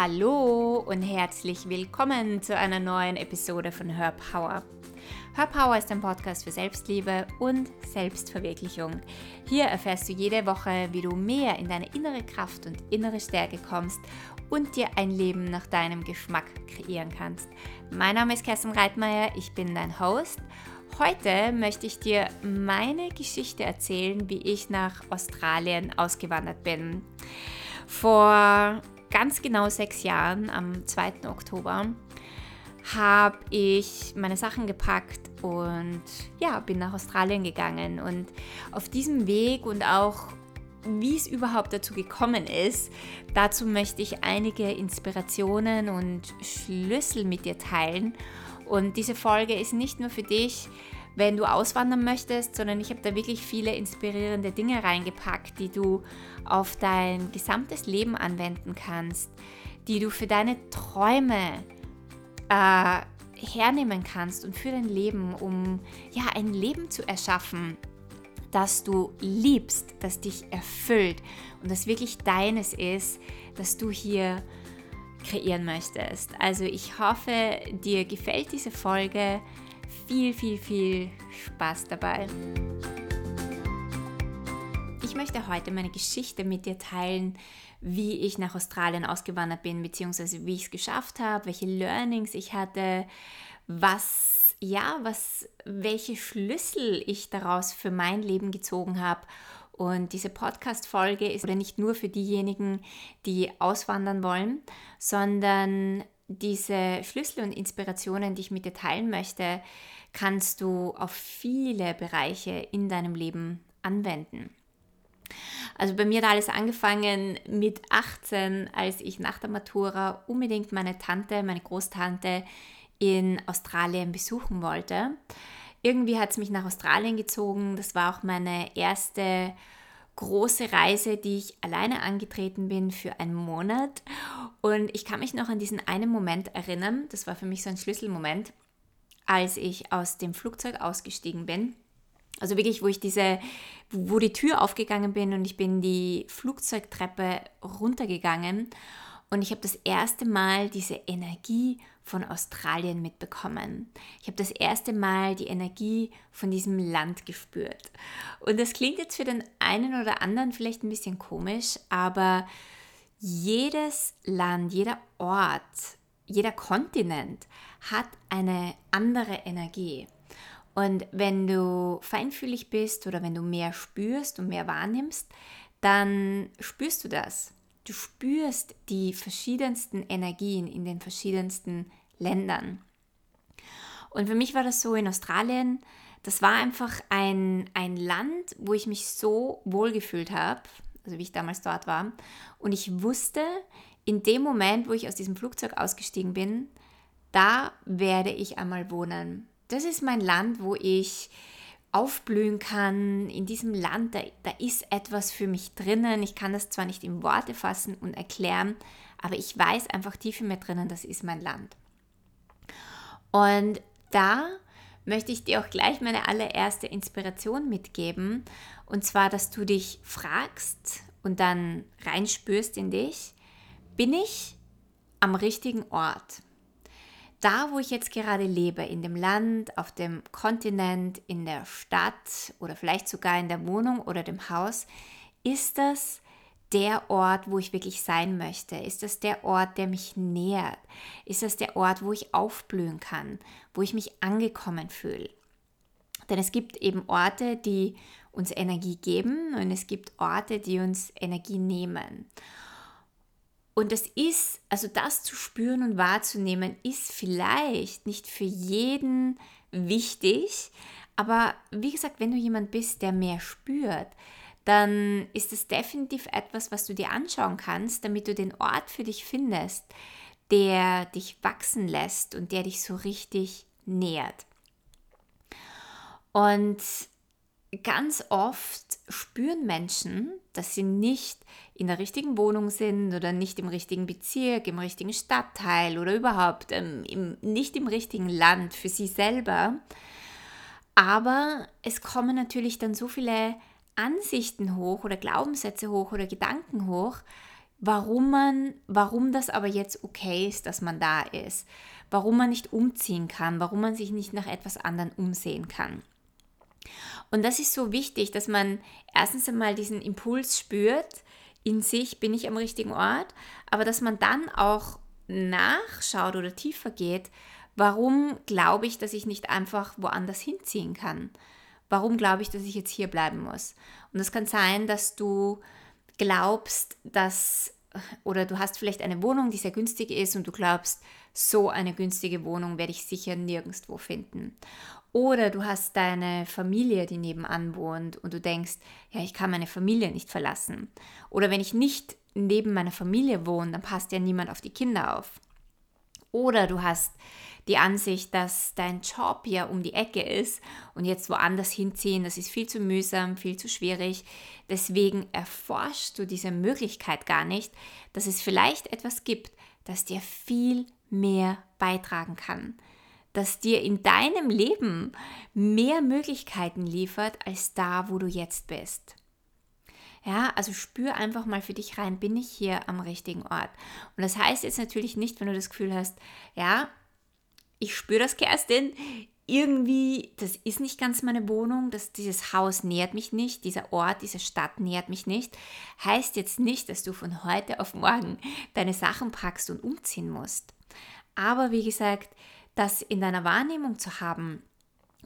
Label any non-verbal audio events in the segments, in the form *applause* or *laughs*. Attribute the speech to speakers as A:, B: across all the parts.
A: Hallo und herzlich willkommen zu einer neuen Episode von Her Power. Her Power ist ein Podcast für Selbstliebe und Selbstverwirklichung. Hier erfährst du jede Woche, wie du mehr in deine innere Kraft und innere Stärke kommst und dir ein Leben nach deinem Geschmack kreieren kannst. Mein Name ist Kerstin Reitmeier, ich bin dein Host. Heute möchte ich dir meine Geschichte erzählen, wie ich nach Australien ausgewandert bin. Vor ganz genau sechs Jahren, am 2. Oktober, habe ich meine Sachen gepackt und ja, bin nach Australien gegangen. Und auf diesem Weg und auch wie es überhaupt dazu gekommen ist, dazu möchte ich einige Inspirationen und Schlüssel mit dir teilen. Und diese Folge ist nicht nur für dich, wenn du auswandern möchtest, sondern ich habe da wirklich viele inspirierende Dinge reingepackt, die du auf dein gesamtes Leben anwenden kannst, die du für deine Träume äh, hernehmen kannst und für dein Leben, um ja ein Leben zu erschaffen, das du liebst, das dich erfüllt und das wirklich deines ist, dass du hier kreieren möchtest. Also ich hoffe, dir gefällt diese Folge viel, viel, viel Spaß dabei. Ich möchte heute meine Geschichte mit dir teilen, wie ich nach Australien ausgewandert bin, beziehungsweise wie ich es geschafft habe, welche Learnings ich hatte, was, ja, was, welche Schlüssel ich daraus für mein Leben gezogen habe. Und diese Podcast-Folge ist nicht nur für diejenigen, die auswandern wollen, sondern diese Schlüssel und Inspirationen, die ich mit dir teilen möchte, kannst du auf viele Bereiche in deinem Leben anwenden. Also bei mir hat alles angefangen mit 18, als ich nach der Matura unbedingt meine Tante, meine Großtante in Australien besuchen wollte. Irgendwie hat es mich nach Australien gezogen. Das war auch meine erste große Reise, die ich alleine angetreten bin für einen Monat. Und ich kann mich noch an diesen einen Moment erinnern. Das war für mich so ein Schlüsselmoment, als ich aus dem Flugzeug ausgestiegen bin. Also wirklich, wo ich diese, wo die Tür aufgegangen bin und ich bin die Flugzeugtreppe runtergegangen und ich habe das erste Mal diese Energie von Australien mitbekommen. Ich habe das erste Mal die Energie von diesem Land gespürt. Und das klingt jetzt für den einen oder anderen vielleicht ein bisschen komisch, aber jedes Land, jeder Ort, jeder Kontinent hat eine andere Energie. Und wenn du feinfühlig bist oder wenn du mehr spürst und mehr wahrnimmst, dann spürst du das. Du spürst die verschiedensten Energien in den verschiedensten Ländern. Und für mich war das so in Australien, das war einfach ein, ein Land, wo ich mich so wohl gefühlt habe, also wie ich damals dort war. Und ich wusste, in dem Moment, wo ich aus diesem Flugzeug ausgestiegen bin, da werde ich einmal wohnen. Das ist mein Land, wo ich aufblühen kann. In diesem Land, da, da ist etwas für mich drinnen. Ich kann das zwar nicht in Worte fassen und erklären, aber ich weiß einfach tief in mir drinnen, das ist mein Land. Und da möchte ich dir auch gleich meine allererste Inspiration mitgeben. Und zwar, dass du dich fragst und dann reinspürst in dich, bin ich am richtigen Ort? Da, wo ich jetzt gerade lebe, in dem Land, auf dem Kontinent, in der Stadt oder vielleicht sogar in der Wohnung oder dem Haus, ist das der Ort, wo ich wirklich sein möchte? Ist das der Ort, der mich nährt? Ist das der Ort, wo ich aufblühen kann, wo ich mich angekommen fühle? Denn es gibt eben Orte, die uns Energie geben und es gibt Orte, die uns Energie nehmen. Und das ist, also das zu spüren und wahrzunehmen, ist vielleicht nicht für jeden wichtig, aber wie gesagt, wenn du jemand bist, der mehr spürt, dann ist es definitiv etwas, was du dir anschauen kannst, damit du den Ort für dich findest, der dich wachsen lässt und der dich so richtig nährt. Und ganz oft spüren Menschen, dass sie nicht in der richtigen Wohnung sind oder nicht im richtigen Bezirk, im richtigen Stadtteil oder überhaupt ähm, im, nicht im richtigen Land für sie selber. Aber es kommen natürlich dann so viele Ansichten hoch oder Glaubenssätze hoch oder Gedanken hoch, warum man, warum das aber jetzt okay ist, dass man da ist, warum man nicht umziehen kann, warum man sich nicht nach etwas anderem umsehen kann. Und das ist so wichtig, dass man erstens einmal diesen Impuls spürt, in sich bin ich am richtigen Ort, aber dass man dann auch nachschaut oder tiefer geht, warum glaube ich, dass ich nicht einfach woanders hinziehen kann? Warum glaube ich, dass ich jetzt hier bleiben muss? Und es kann sein, dass du glaubst, dass oder du hast vielleicht eine Wohnung, die sehr günstig ist und du glaubst, so eine günstige Wohnung werde ich sicher nirgendwo finden. Oder du hast deine Familie, die nebenan wohnt und du denkst, ja, ich kann meine Familie nicht verlassen. Oder wenn ich nicht neben meiner Familie wohne, dann passt ja niemand auf die Kinder auf. Oder du hast die Ansicht, dass dein Job ja um die Ecke ist und jetzt woanders hinziehen, das ist viel zu mühsam, viel zu schwierig. Deswegen erforschst du diese Möglichkeit gar nicht, dass es vielleicht etwas gibt, das dir viel mehr beitragen kann, das dir in deinem Leben mehr Möglichkeiten liefert als da, wo du jetzt bist. Ja, also spür einfach mal für dich rein, bin ich hier am richtigen Ort? Und das heißt jetzt natürlich nicht, wenn du das Gefühl hast, ja, ich spüre das, Kerstin, irgendwie, das ist nicht ganz meine Wohnung, das, dieses Haus nährt mich nicht, dieser Ort, diese Stadt nährt mich nicht, heißt jetzt nicht, dass du von heute auf morgen deine Sachen packst und umziehen musst. Aber wie gesagt, das in deiner Wahrnehmung zu haben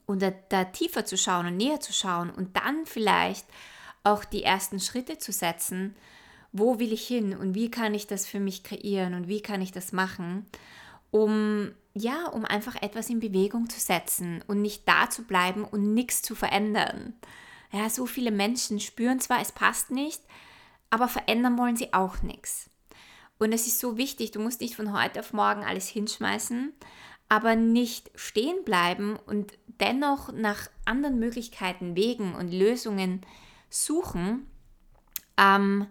A: und da, da tiefer zu schauen und näher zu schauen und dann vielleicht auch die ersten Schritte zu setzen, wo will ich hin und wie kann ich das für mich kreieren und wie kann ich das machen, um ja, um einfach etwas in Bewegung zu setzen und nicht da zu bleiben und nichts zu verändern. Ja, so viele Menschen spüren zwar, es passt nicht, aber verändern wollen sie auch nichts. Und es ist so wichtig, du musst nicht von heute auf morgen alles hinschmeißen, aber nicht stehen bleiben und dennoch nach anderen Möglichkeiten, Wegen und Lösungen suchen, ähm,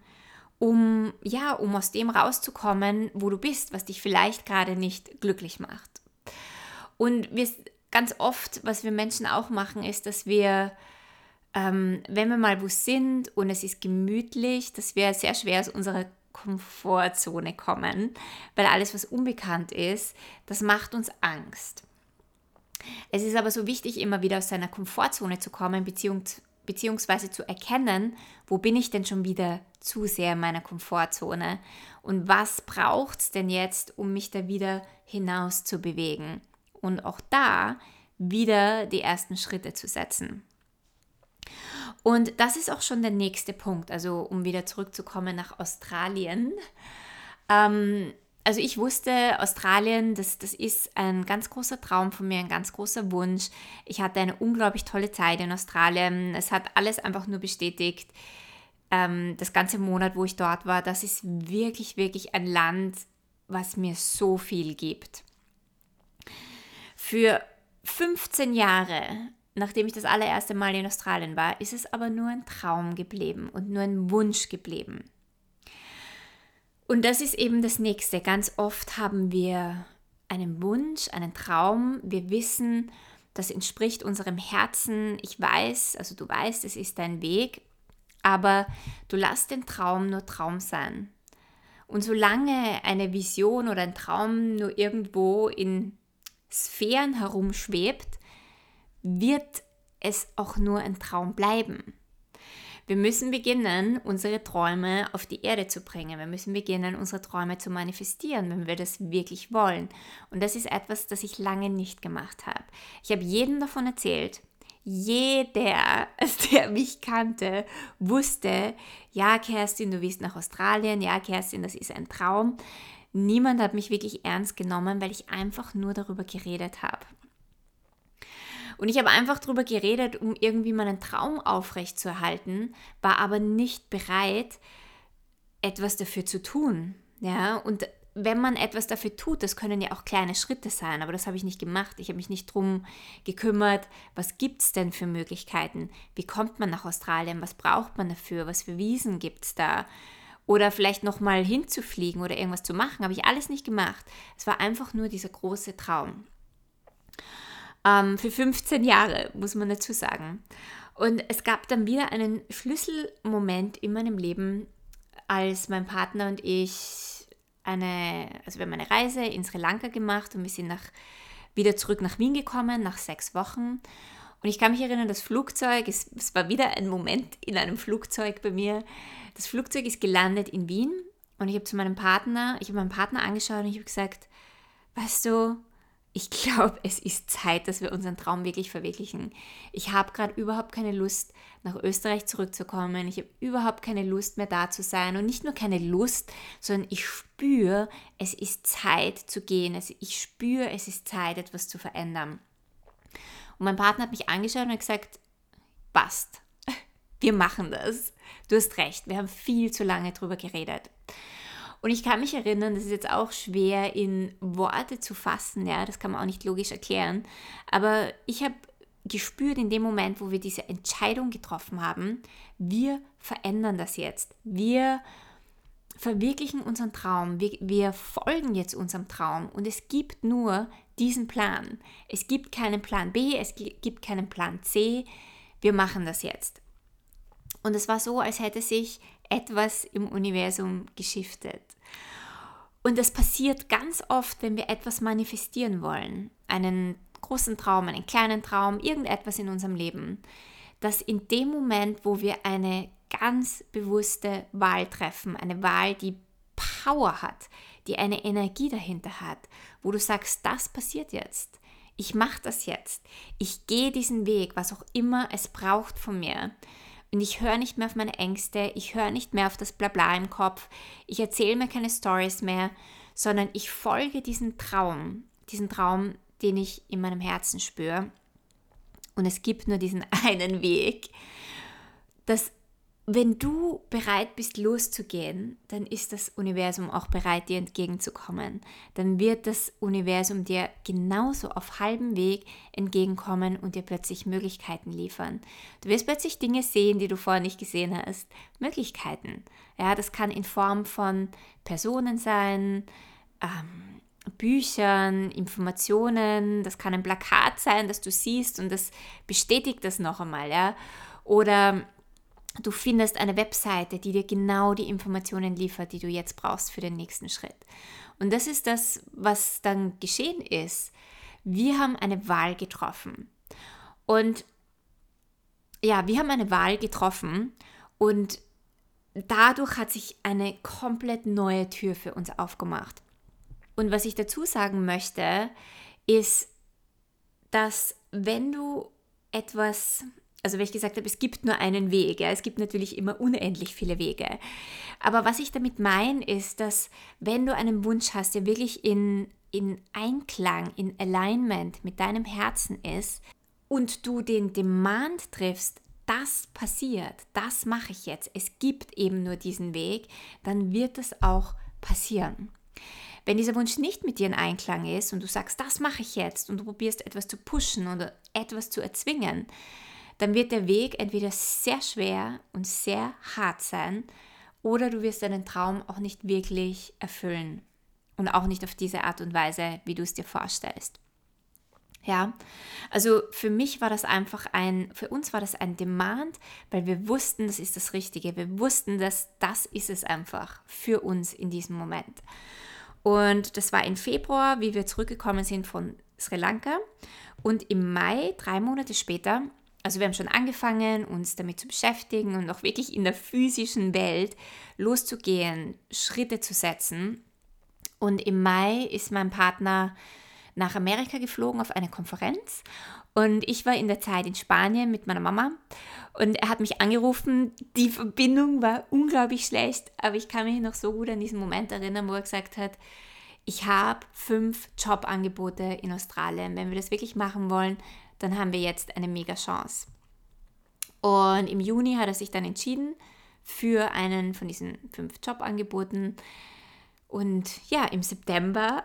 A: um ja, um aus dem rauszukommen, wo du bist, was dich vielleicht gerade nicht glücklich macht. Und wir, ganz oft, was wir Menschen auch machen, ist, dass wir, ähm, wenn wir mal wo sind und es ist gemütlich, dass wir sehr schwer aus unserer Komfortzone kommen, weil alles, was unbekannt ist, das macht uns Angst. Es ist aber so wichtig, immer wieder aus seiner Komfortzone zu kommen, beziehungsweise zu erkennen, wo bin ich denn schon wieder zu sehr in meiner Komfortzone und was braucht es denn jetzt, um mich da wieder hinaus zu bewegen und auch da wieder die ersten Schritte zu setzen. Und das ist auch schon der nächste Punkt, also um wieder zurückzukommen nach Australien. Ähm, also ich wusste, Australien, das, das ist ein ganz großer Traum von mir, ein ganz großer Wunsch. Ich hatte eine unglaublich tolle Zeit in Australien. Es hat alles einfach nur bestätigt, ähm, das ganze Monat, wo ich dort war, das ist wirklich, wirklich ein Land, was mir so viel gibt. Für 15 Jahre, nachdem ich das allererste Mal in Australien war, ist es aber nur ein Traum geblieben und nur ein Wunsch geblieben. Und das ist eben das Nächste. Ganz oft haben wir einen Wunsch, einen Traum. Wir wissen, das entspricht unserem Herzen. Ich weiß, also du weißt, es ist dein Weg, aber du lass den Traum nur Traum sein. Und solange eine Vision oder ein Traum nur irgendwo in Sphären herumschwebt, wird es auch nur ein Traum bleiben. Wir müssen beginnen, unsere Träume auf die Erde zu bringen. Wir müssen beginnen, unsere Träume zu manifestieren, wenn wir das wirklich wollen. Und das ist etwas, das ich lange nicht gemacht habe. Ich habe jedem davon erzählt. Jeder, *laughs* der mich kannte, wusste, ja, Kerstin, du willst nach Australien, ja, Kerstin, das ist ein Traum. Niemand hat mich wirklich ernst genommen, weil ich einfach nur darüber geredet habe. Und ich habe einfach darüber geredet, um irgendwie meinen Traum aufrechtzuerhalten, war aber nicht bereit, etwas dafür zu tun. Ja, und wenn man etwas dafür tut, das können ja auch kleine Schritte sein, aber das habe ich nicht gemacht. Ich habe mich nicht darum gekümmert, was gibt es denn für Möglichkeiten? Wie kommt man nach Australien? Was braucht man dafür? Was für Wiesen gibt es da? Oder vielleicht nochmal hinzufliegen oder irgendwas zu machen, habe ich alles nicht gemacht. Es war einfach nur dieser große Traum. Ähm, für 15 Jahre, muss man dazu sagen. Und es gab dann wieder einen Schlüsselmoment in meinem Leben, als mein Partner und ich eine, also wir haben eine Reise in Sri Lanka gemacht und wir sind nach, wieder zurück nach Wien gekommen, nach sechs Wochen. Und ich kann mich erinnern, das Flugzeug, es, es war wieder ein Moment in einem Flugzeug bei mir. Das Flugzeug ist gelandet in Wien und ich habe zu meinem Partner, ich habe meinen Partner angeschaut und ich habe gesagt, weißt du, ich glaube, es ist Zeit, dass wir unseren Traum wirklich verwirklichen. Ich habe gerade überhaupt keine Lust, nach Österreich zurückzukommen. Ich habe überhaupt keine Lust mehr da zu sein. Und nicht nur keine Lust, sondern ich spüre, es ist Zeit zu gehen. Also ich spüre, es ist Zeit, etwas zu verändern. Und mein Partner hat mich angeschaut und gesagt, passt, *laughs* wir machen das. Du hast recht, wir haben viel zu lange drüber geredet. Und ich kann mich erinnern, das ist jetzt auch schwer in Worte zu fassen, ja, das kann man auch nicht logisch erklären, aber ich habe gespürt in dem Moment, wo wir diese Entscheidung getroffen haben, wir verändern das jetzt. Wir verwirklichen unseren Traum, wir, wir folgen jetzt unserem Traum und es gibt nur diesen Plan. Es gibt keinen Plan B, es gibt keinen Plan C, wir machen das jetzt. Und es war so, als hätte sich etwas im Universum geschiftet. Und das passiert ganz oft, wenn wir etwas manifestieren wollen. Einen großen Traum, einen kleinen Traum, irgendetwas in unserem Leben. Dass in dem Moment, wo wir eine ganz bewusste Wahl treffen, eine Wahl, die Power hat, die eine Energie dahinter hat, wo du sagst, das passiert jetzt. Ich mache das jetzt. Ich gehe diesen Weg, was auch immer es braucht von mir. Und ich höre nicht mehr auf meine Ängste, ich höre nicht mehr auf das Blabla im Kopf, ich erzähle mir keine Stories mehr, sondern ich folge diesem Traum, diesen Traum, den ich in meinem Herzen spüre. Und es gibt nur diesen *laughs* einen Weg, dass wenn du bereit bist loszugehen, dann ist das Universum auch bereit, dir entgegenzukommen. Dann wird das Universum dir genauso auf halbem Weg entgegenkommen und dir plötzlich Möglichkeiten liefern. Du wirst plötzlich Dinge sehen, die du vorher nicht gesehen hast. Möglichkeiten. Ja, das kann in Form von Personen sein, ähm, Büchern, Informationen, das kann ein Plakat sein, das du siehst und das bestätigt das noch einmal, ja. Oder du findest eine Webseite, die dir genau die Informationen liefert, die du jetzt brauchst für den nächsten Schritt. Und das ist das, was dann geschehen ist. Wir haben eine Wahl getroffen. Und ja, wir haben eine Wahl getroffen und dadurch hat sich eine komplett neue Tür für uns aufgemacht. Und was ich dazu sagen möchte, ist, dass wenn du etwas also wie ich gesagt habe, es gibt nur einen Weg. Ja. Es gibt natürlich immer unendlich viele Wege. Aber was ich damit meine, ist, dass wenn du einen Wunsch hast, der wirklich in, in Einklang, in Alignment mit deinem Herzen ist und du den Demand triffst, das passiert, das mache ich jetzt, es gibt eben nur diesen Weg, dann wird es auch passieren. Wenn dieser Wunsch nicht mit dir in Einklang ist und du sagst, das mache ich jetzt und du probierst etwas zu pushen oder etwas zu erzwingen, dann wird der Weg entweder sehr schwer und sehr hart sein oder du wirst deinen Traum auch nicht wirklich erfüllen und auch nicht auf diese Art und Weise, wie du es dir vorstellst. Ja, also für mich war das einfach ein, für uns war das ein Demand, weil wir wussten, das ist das Richtige. Wir wussten, dass das ist es einfach für uns in diesem Moment. Und das war im Februar, wie wir zurückgekommen sind von Sri Lanka. Und im Mai, drei Monate später, also wir haben schon angefangen, uns damit zu beschäftigen und auch wirklich in der physischen Welt loszugehen, Schritte zu setzen. Und im Mai ist mein Partner nach Amerika geflogen auf eine Konferenz und ich war in der Zeit in Spanien mit meiner Mama und er hat mich angerufen. Die Verbindung war unglaublich schlecht, aber ich kann mich noch so gut an diesen Moment erinnern, wo er gesagt hat, ich habe fünf Jobangebote in Australien. Wenn wir das wirklich machen wollen, dann haben wir jetzt eine mega Chance. Und im Juni hat er sich dann entschieden für einen von diesen fünf Jobangeboten. Und ja, im September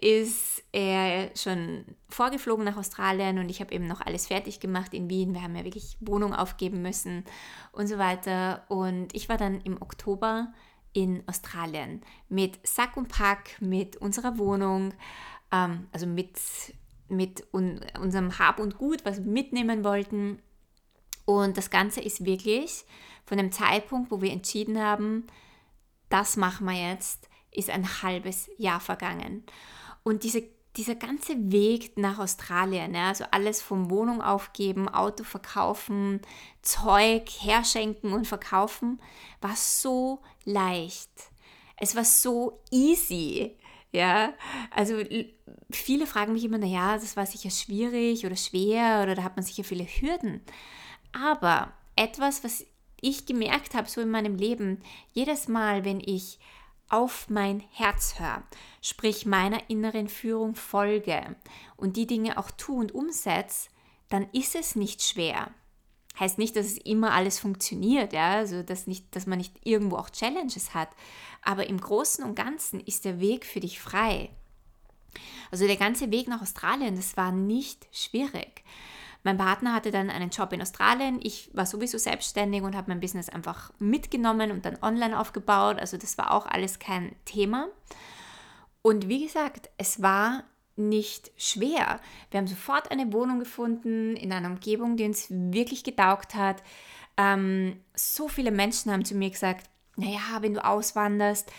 A: ist er schon vorgeflogen nach Australien und ich habe eben noch alles fertig gemacht in Wien. Wir haben ja wirklich Wohnung aufgeben müssen und so weiter. Und ich war dann im Oktober in Australien mit Sack und Pack, mit unserer Wohnung, ähm, also mit mit un unserem Hab und Gut, was wir mitnehmen wollten. Und das Ganze ist wirklich von dem Zeitpunkt, wo wir entschieden haben, das machen wir jetzt, ist ein halbes Jahr vergangen. Und diese, dieser ganze Weg nach Australien, ja, also alles vom Wohnung aufgeben, Auto verkaufen, Zeug herschenken und verkaufen, war so leicht. Es war so easy. Ja, also viele fragen mich immer, naja, das war sicher schwierig oder schwer oder da hat man sicher viele Hürden. Aber etwas, was ich gemerkt habe, so in meinem Leben, jedes Mal, wenn ich auf mein Herz höre, sprich meiner inneren Führung folge und die Dinge auch tue und umsetze, dann ist es nicht schwer. Heißt nicht, dass es immer alles funktioniert, ja, also dass, nicht, dass man nicht irgendwo auch Challenges hat, aber im Großen und Ganzen ist der Weg für dich frei. Also der ganze Weg nach Australien, das war nicht schwierig. Mein Partner hatte dann einen Job in Australien. Ich war sowieso selbstständig und habe mein Business einfach mitgenommen und dann online aufgebaut. Also das war auch alles kein Thema. Und wie gesagt, es war nicht schwer. Wir haben sofort eine Wohnung gefunden in einer Umgebung, die uns wirklich getaugt hat. Ähm, so viele Menschen haben zu mir gesagt, naja, wenn du auswanderst,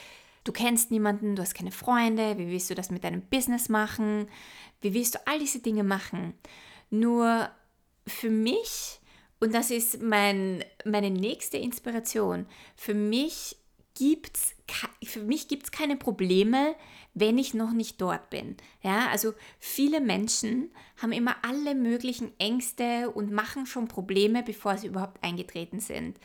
A: du kennst niemanden, du hast keine Freunde, wie willst du das mit deinem Business machen? Wie willst du all diese Dinge machen? Nur für mich, und das ist mein, meine nächste Inspiration, für mich gibt es für mich gibt's keine Probleme, wenn ich noch nicht dort bin. Ja, also viele Menschen haben immer alle möglichen Ängste und machen schon Probleme, bevor sie überhaupt eingetreten sind.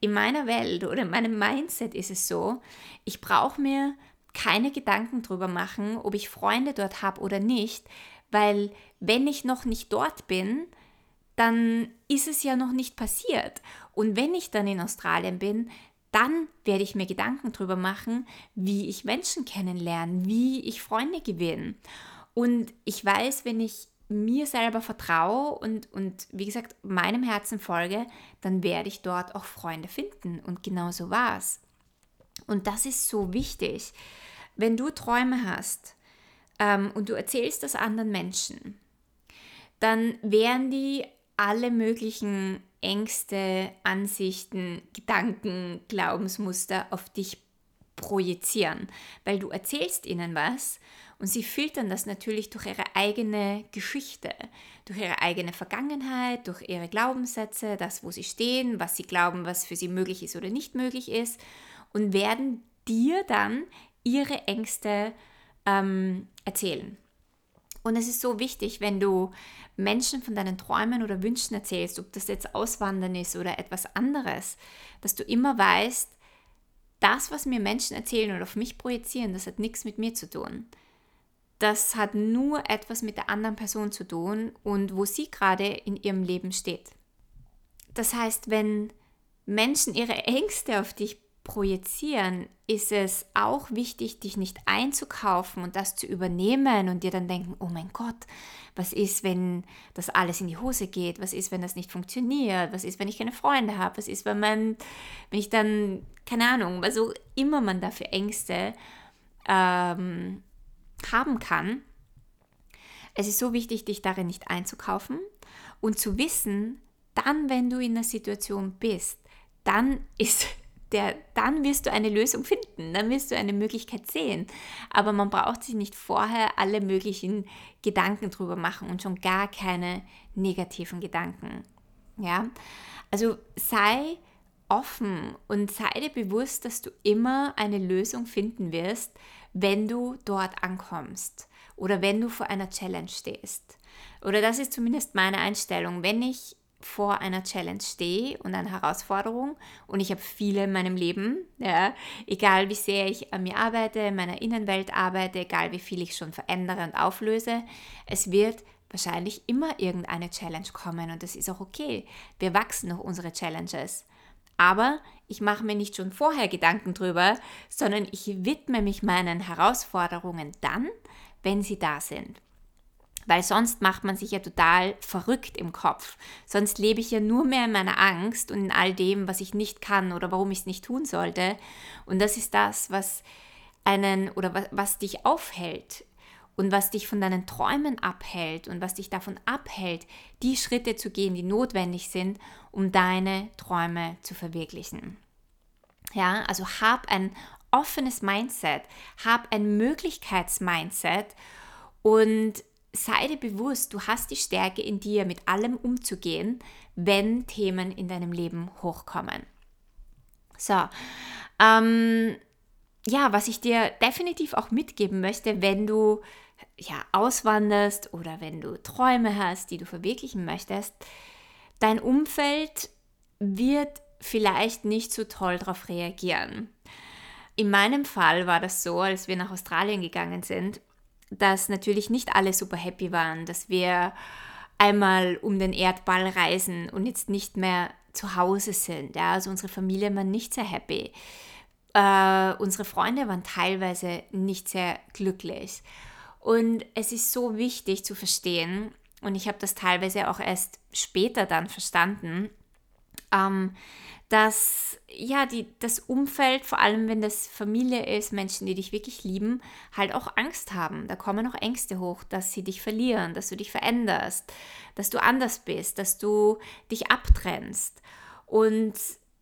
A: In meiner Welt oder in meinem Mindset ist es so, ich brauche mir keine Gedanken darüber machen, ob ich Freunde dort habe oder nicht, weil wenn ich noch nicht dort bin, dann ist es ja noch nicht passiert. Und wenn ich dann in Australien bin, dann werde ich mir Gedanken darüber machen, wie ich Menschen kennenlerne, wie ich Freunde gewinne. Und ich weiß, wenn ich mir selber vertraue und, und wie gesagt meinem Herzen folge, dann werde ich dort auch Freunde finden. Und genau so war es. Und das ist so wichtig. Wenn du Träume hast ähm, und du erzählst das anderen Menschen, dann werden die alle möglichen Ängste, Ansichten, Gedanken, Glaubensmuster auf dich projizieren, weil du erzählst ihnen was und sie filtern das natürlich durch ihre eigene Geschichte, durch ihre eigene Vergangenheit, durch ihre Glaubenssätze, das, wo sie stehen, was sie glauben, was für sie möglich ist oder nicht möglich ist und werden dir dann ihre Ängste ähm, erzählen. Und es ist so wichtig, wenn du Menschen von deinen Träumen oder Wünschen erzählst, ob das jetzt Auswandern ist oder etwas anderes, dass du immer weißt, das, was mir Menschen erzählen oder auf mich projizieren, das hat nichts mit mir zu tun. Das hat nur etwas mit der anderen Person zu tun und wo sie gerade in ihrem Leben steht. Das heißt, wenn Menschen ihre Ängste auf dich projizieren, ist es auch wichtig, dich nicht einzukaufen und das zu übernehmen und dir dann denken, oh mein Gott, was ist, wenn das alles in die Hose geht? Was ist, wenn das nicht funktioniert? Was ist, wenn ich keine Freunde habe? Was ist, wenn man, wenn ich dann, keine Ahnung, was auch immer man da für Ängste ähm, haben kann. Es ist so wichtig, dich darin nicht einzukaufen und zu wissen, dann, wenn du in einer Situation bist, dann ist der, dann wirst du eine Lösung finden, dann wirst du eine Möglichkeit sehen. Aber man braucht sich nicht vorher alle möglichen Gedanken drüber machen und schon gar keine negativen Gedanken. Ja, also sei offen und sei dir bewusst, dass du immer eine Lösung finden wirst, wenn du dort ankommst oder wenn du vor einer Challenge stehst. Oder das ist zumindest meine Einstellung. Wenn ich vor einer Challenge stehe und einer Herausforderung und ich habe viele in meinem Leben, ja, egal wie sehr ich an mir arbeite, in meiner Innenwelt arbeite, egal wie viel ich schon verändere und auflöse, es wird wahrscheinlich immer irgendeine Challenge kommen und das ist auch okay. Wir wachsen noch unsere Challenges. Aber ich mache mir nicht schon vorher Gedanken drüber, sondern ich widme mich meinen Herausforderungen dann, wenn sie da sind weil sonst macht man sich ja total verrückt im Kopf. Sonst lebe ich ja nur mehr in meiner Angst und in all dem, was ich nicht kann oder warum ich es nicht tun sollte. Und das ist das, was einen oder was, was dich aufhält und was dich von deinen Träumen abhält und was dich davon abhält, die Schritte zu gehen, die notwendig sind, um deine Träume zu verwirklichen. Ja, also hab ein offenes Mindset, hab ein Möglichkeitsmindset und sei dir bewusst, du hast die Stärke in dir, mit allem umzugehen, wenn Themen in deinem Leben hochkommen. So, ähm, ja, was ich dir definitiv auch mitgeben möchte, wenn du ja, auswanderst oder wenn du Träume hast, die du verwirklichen möchtest, dein Umfeld wird vielleicht nicht so toll darauf reagieren. In meinem Fall war das so, als wir nach Australien gegangen sind, dass natürlich nicht alle super happy waren, dass wir einmal um den Erdball reisen und jetzt nicht mehr zu Hause sind. Ja, also unsere Familie war nicht sehr happy. Äh, unsere Freunde waren teilweise nicht sehr glücklich. Und es ist so wichtig zu verstehen, und ich habe das teilweise auch erst später dann verstanden, ähm, dass ja die, das Umfeld, vor allem wenn das Familie ist, Menschen, die dich wirklich lieben, halt auch Angst haben. Da kommen auch Ängste hoch, dass sie dich verlieren, dass du dich veränderst, dass du anders bist, dass du dich abtrennst. Und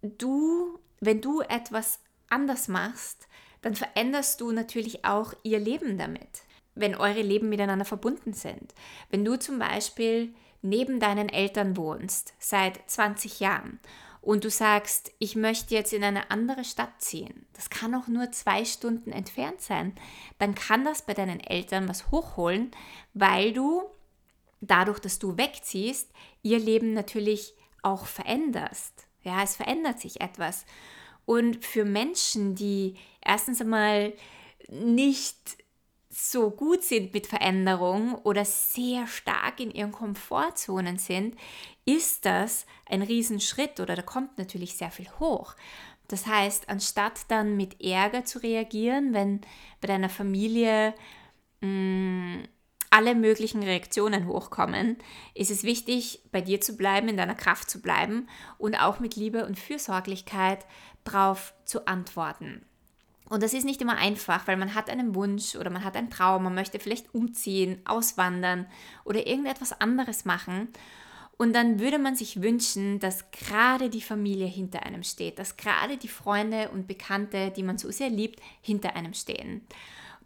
A: du, wenn du etwas anders machst, dann veränderst du natürlich auch ihr Leben damit, wenn eure Leben miteinander verbunden sind. Wenn du zum Beispiel neben deinen Eltern wohnst seit 20 Jahren und du sagst, ich möchte jetzt in eine andere Stadt ziehen, das kann auch nur zwei Stunden entfernt sein, dann kann das bei deinen Eltern was hochholen, weil du dadurch, dass du wegziehst, ihr Leben natürlich auch veränderst. Ja, es verändert sich etwas. Und für Menschen, die erstens einmal nicht so gut sind mit Veränderung oder sehr stark in ihren Komfortzonen sind, ist das ein Riesenschritt oder da kommt natürlich sehr viel hoch. Das heißt, anstatt dann mit Ärger zu reagieren, wenn bei deiner Familie mh, mm, alle möglichen Reaktionen hochkommen, ist es wichtig, bei dir zu bleiben, in deiner Kraft zu bleiben und auch mit Liebe und Fürsorglichkeit darauf zu antworten. Und das ist nicht immer einfach, weil man hat einen Wunsch oder man hat einen Traum, man möchte vielleicht umziehen, auswandern oder irgendetwas anderes machen. Und dann würde man sich wünschen, dass gerade die Familie hinter einem steht, dass gerade die Freunde und Bekannte, die man so sehr liebt, hinter einem stehen.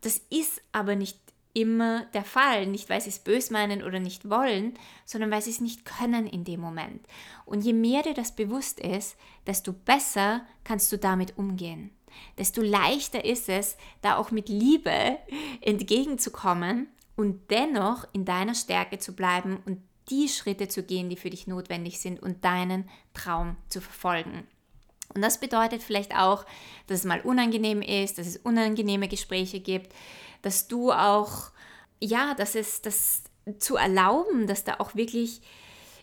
A: Das ist aber nicht immer der Fall, nicht weil sie es bös meinen oder nicht wollen, sondern weil sie es nicht können in dem Moment. Und je mehr dir das bewusst ist, desto besser kannst du damit umgehen. Desto leichter ist es, da auch mit Liebe entgegenzukommen und dennoch in deiner Stärke zu bleiben und die Schritte zu gehen, die für dich notwendig sind und deinen Traum zu verfolgen. Und das bedeutet vielleicht auch, dass es mal unangenehm ist, dass es unangenehme Gespräche gibt, dass du auch, ja, dass es das zu erlauben, dass da auch wirklich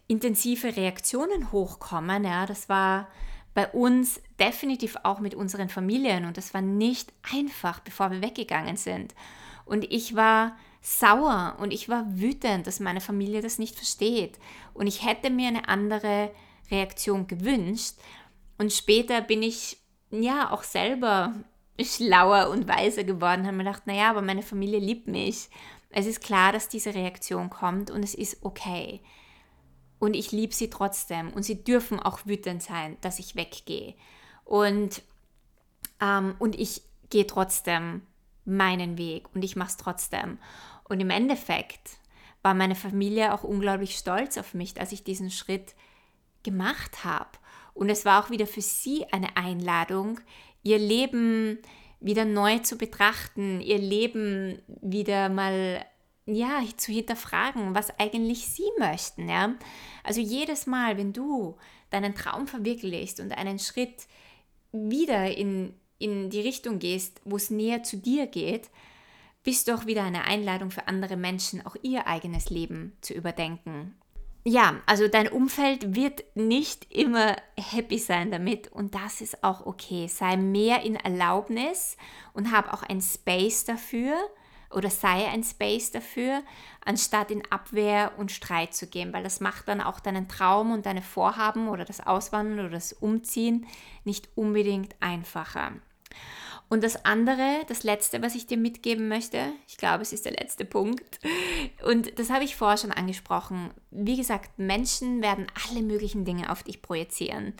A: intensive Reaktionen hochkommen. Ja, das war bei uns definitiv auch mit unseren Familien und das war nicht einfach, bevor wir weggegangen sind. Und ich war sauer und ich war wütend, dass meine Familie das nicht versteht. Und ich hätte mir eine andere Reaktion gewünscht. Und später bin ich ja auch selber schlauer und weiser geworden, habe mir gedacht, naja, aber meine Familie liebt mich. Es ist klar, dass diese Reaktion kommt und es ist okay. Und ich liebe sie trotzdem und sie dürfen auch wütend sein, dass ich weggehe. Und, ähm, und ich gehe trotzdem meinen Weg und ich mache es trotzdem. Und im Endeffekt war meine Familie auch unglaublich stolz auf mich, dass ich diesen Schritt gemacht habe. Und es war auch wieder für sie eine Einladung, ihr Leben wieder neu zu betrachten, ihr Leben wieder mal ja, zu hinterfragen, was eigentlich sie möchten, ja? Also jedes Mal, wenn du deinen Traum verwirklichst und einen Schritt wieder in, in die Richtung gehst, wo es näher zu dir geht, bist du auch wieder eine Einladung für andere Menschen, auch ihr eigenes Leben zu überdenken ja, also dein Umfeld wird nicht immer happy sein damit und das ist auch okay. Sei mehr in Erlaubnis und hab auch ein Space dafür oder sei ein Space dafür, anstatt in Abwehr und Streit zu gehen, weil das macht dann auch deinen Traum und deine Vorhaben oder das Auswandern oder das Umziehen nicht unbedingt einfacher. Und das andere, das letzte, was ich dir mitgeben möchte, ich glaube, es ist der letzte Punkt, und das habe ich vorher schon angesprochen. Wie gesagt, Menschen werden alle möglichen Dinge auf dich projizieren.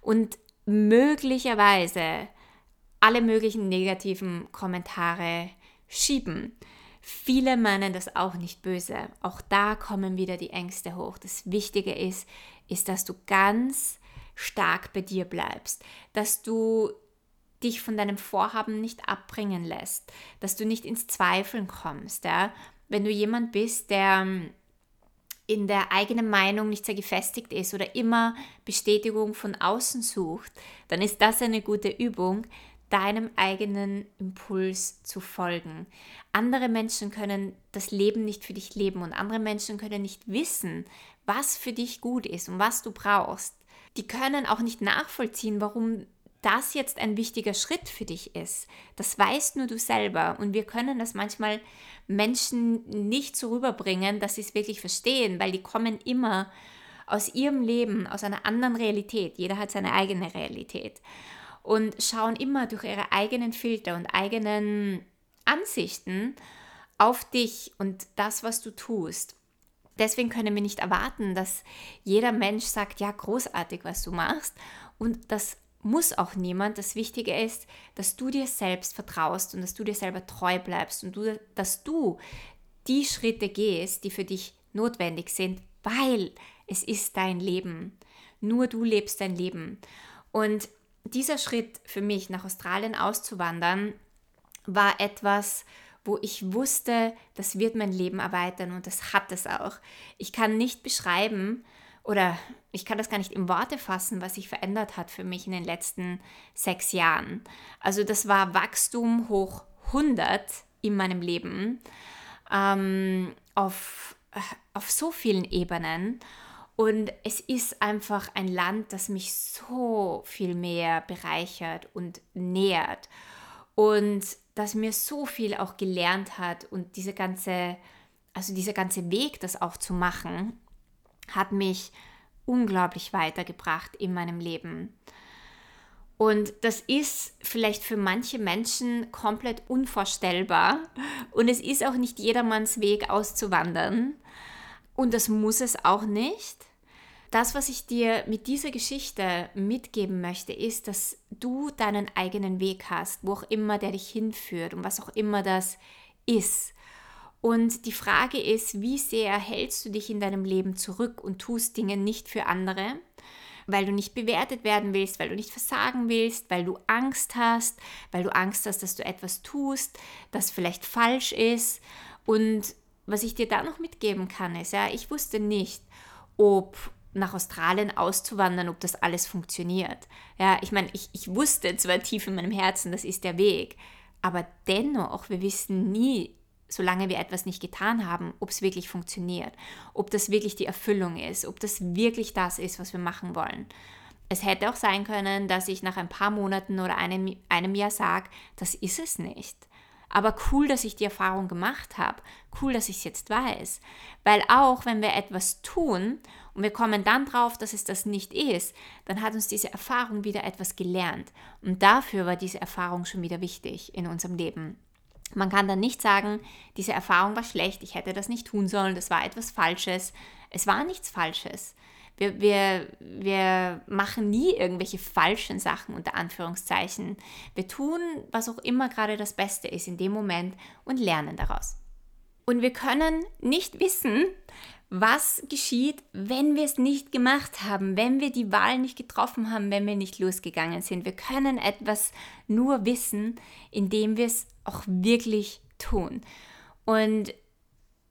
A: Und möglicherweise alle möglichen negativen Kommentare schieben. Viele meinen das auch nicht böse. Auch da kommen wieder die Ängste hoch. Das Wichtige ist, ist, dass du ganz stark bei dir bleibst, dass du dich von deinem Vorhaben nicht abbringen lässt, dass du nicht ins Zweifeln kommst. Ja? Wenn du jemand bist, der in der eigenen Meinung nicht sehr gefestigt ist oder immer Bestätigung von außen sucht, dann ist das eine gute Übung, deinem eigenen Impuls zu folgen. Andere Menschen können das Leben nicht für dich leben und andere Menschen können nicht wissen, was für dich gut ist und was du brauchst. Die können auch nicht nachvollziehen, warum das jetzt ein wichtiger Schritt für dich ist. Das weißt nur du selber. Und wir können das manchmal Menschen nicht so rüberbringen, dass sie es wirklich verstehen, weil die kommen immer aus ihrem Leben, aus einer anderen Realität. Jeder hat seine eigene Realität und schauen immer durch ihre eigenen Filter und eigenen Ansichten auf dich und das, was du tust. Deswegen können wir nicht erwarten, dass jeder Mensch sagt, ja, großartig, was du machst. Und das muss auch niemand. Das Wichtige ist, dass du dir selbst vertraust und dass du dir selber treu bleibst und du, dass du die Schritte gehst, die für dich notwendig sind, weil es ist dein Leben. Nur du lebst dein Leben. Und dieser Schritt für mich nach Australien auszuwandern war etwas, wo ich wusste, das wird mein Leben erweitern und das hat es auch. Ich kann nicht beschreiben oder ich kann das gar nicht in Worte fassen, was sich verändert hat für mich in den letzten sechs Jahren. Also das war Wachstum hoch 100 in meinem Leben ähm, auf, auf so vielen Ebenen. Und es ist einfach ein Land, das mich so viel mehr bereichert und nährt und das mir so viel auch gelernt hat und diese ganze, also dieser ganze Weg, das auch zu machen, hat mich unglaublich weitergebracht in meinem Leben. Und das ist vielleicht für manche Menschen komplett unvorstellbar und es ist auch nicht jedermanns Weg auszuwandern. Und das muss es auch nicht. Das, was ich dir mit dieser Geschichte mitgeben möchte, ist, dass du deinen eigenen Weg hast, wo auch immer der dich hinführt und was auch immer das ist. Und die Frage ist, wie sehr hältst du dich in deinem Leben zurück und tust Dinge nicht für andere, weil du nicht bewertet werden willst, weil du nicht versagen willst, weil du Angst hast, weil du Angst hast, dass du etwas tust, das vielleicht falsch ist und was ich dir da noch mitgeben kann, ist, ja, ich wusste nicht, ob nach Australien auszuwandern, ob das alles funktioniert. Ja, ich meine, ich, ich wusste zwar tief in meinem Herzen, das ist der Weg, aber dennoch, wir wissen nie, solange wir etwas nicht getan haben, ob es wirklich funktioniert, ob das wirklich die Erfüllung ist, ob das wirklich das ist, was wir machen wollen. Es hätte auch sein können, dass ich nach ein paar Monaten oder einem, einem Jahr sage, das ist es nicht. Aber cool, dass ich die Erfahrung gemacht habe. Cool, dass ich es jetzt weiß. Weil auch wenn wir etwas tun und wir kommen dann drauf, dass es das nicht ist, dann hat uns diese Erfahrung wieder etwas gelernt. Und dafür war diese Erfahrung schon wieder wichtig in unserem Leben. Man kann dann nicht sagen, diese Erfahrung war schlecht, ich hätte das nicht tun sollen, das war etwas Falsches. Es war nichts Falsches. Wir, wir, wir machen nie irgendwelche falschen Sachen unter Anführungszeichen. Wir tun, was auch immer gerade das Beste ist in dem Moment und lernen daraus. Und wir können nicht wissen, was geschieht, wenn wir es nicht gemacht haben, wenn wir die Wahl nicht getroffen haben, wenn wir nicht losgegangen sind. Wir können etwas nur wissen, indem wir es auch wirklich tun. Und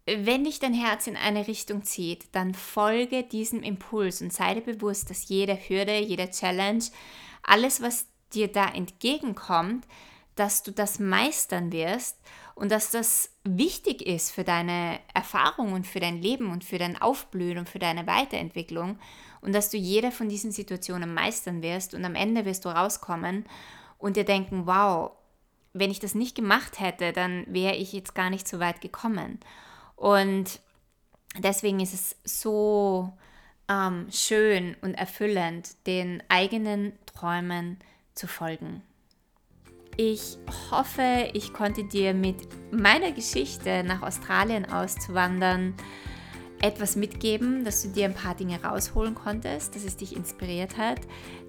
A: wenn dich dein Herz in eine Richtung zieht, dann folge diesem Impuls und sei dir bewusst, dass jede Hürde, jede Challenge, alles, was dir da entgegenkommt, dass du das meistern wirst und dass das wichtig ist für deine Erfahrung und für dein Leben und für dein Aufblühen und für deine Weiterentwicklung und dass du jede von diesen Situationen meistern wirst und am Ende wirst du rauskommen und dir denken, wow, wenn ich das nicht gemacht hätte, dann wäre ich jetzt gar nicht so weit gekommen. Und deswegen ist es so ähm, schön und erfüllend, den eigenen Träumen zu folgen. Ich hoffe, ich konnte dir mit meiner Geschichte nach Australien auszuwandern etwas mitgeben, dass du dir ein paar Dinge rausholen konntest, dass es dich inspiriert hat,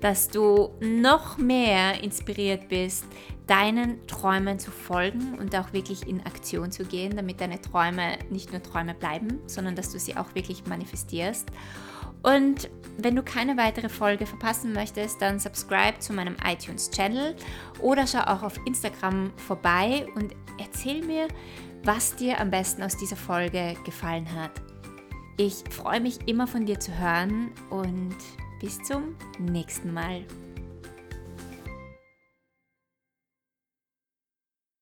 A: dass du noch mehr inspiriert bist, deinen Träumen zu folgen und auch wirklich in Aktion zu gehen, damit deine Träume nicht nur Träume bleiben, sondern dass du sie auch wirklich manifestierst. Und wenn du keine weitere Folge verpassen möchtest, dann subscribe zu meinem iTunes-Channel oder schau auch auf Instagram vorbei und erzähl mir, was dir am besten aus dieser Folge gefallen hat. Ich freue mich immer von dir zu hören und bis zum nächsten Mal.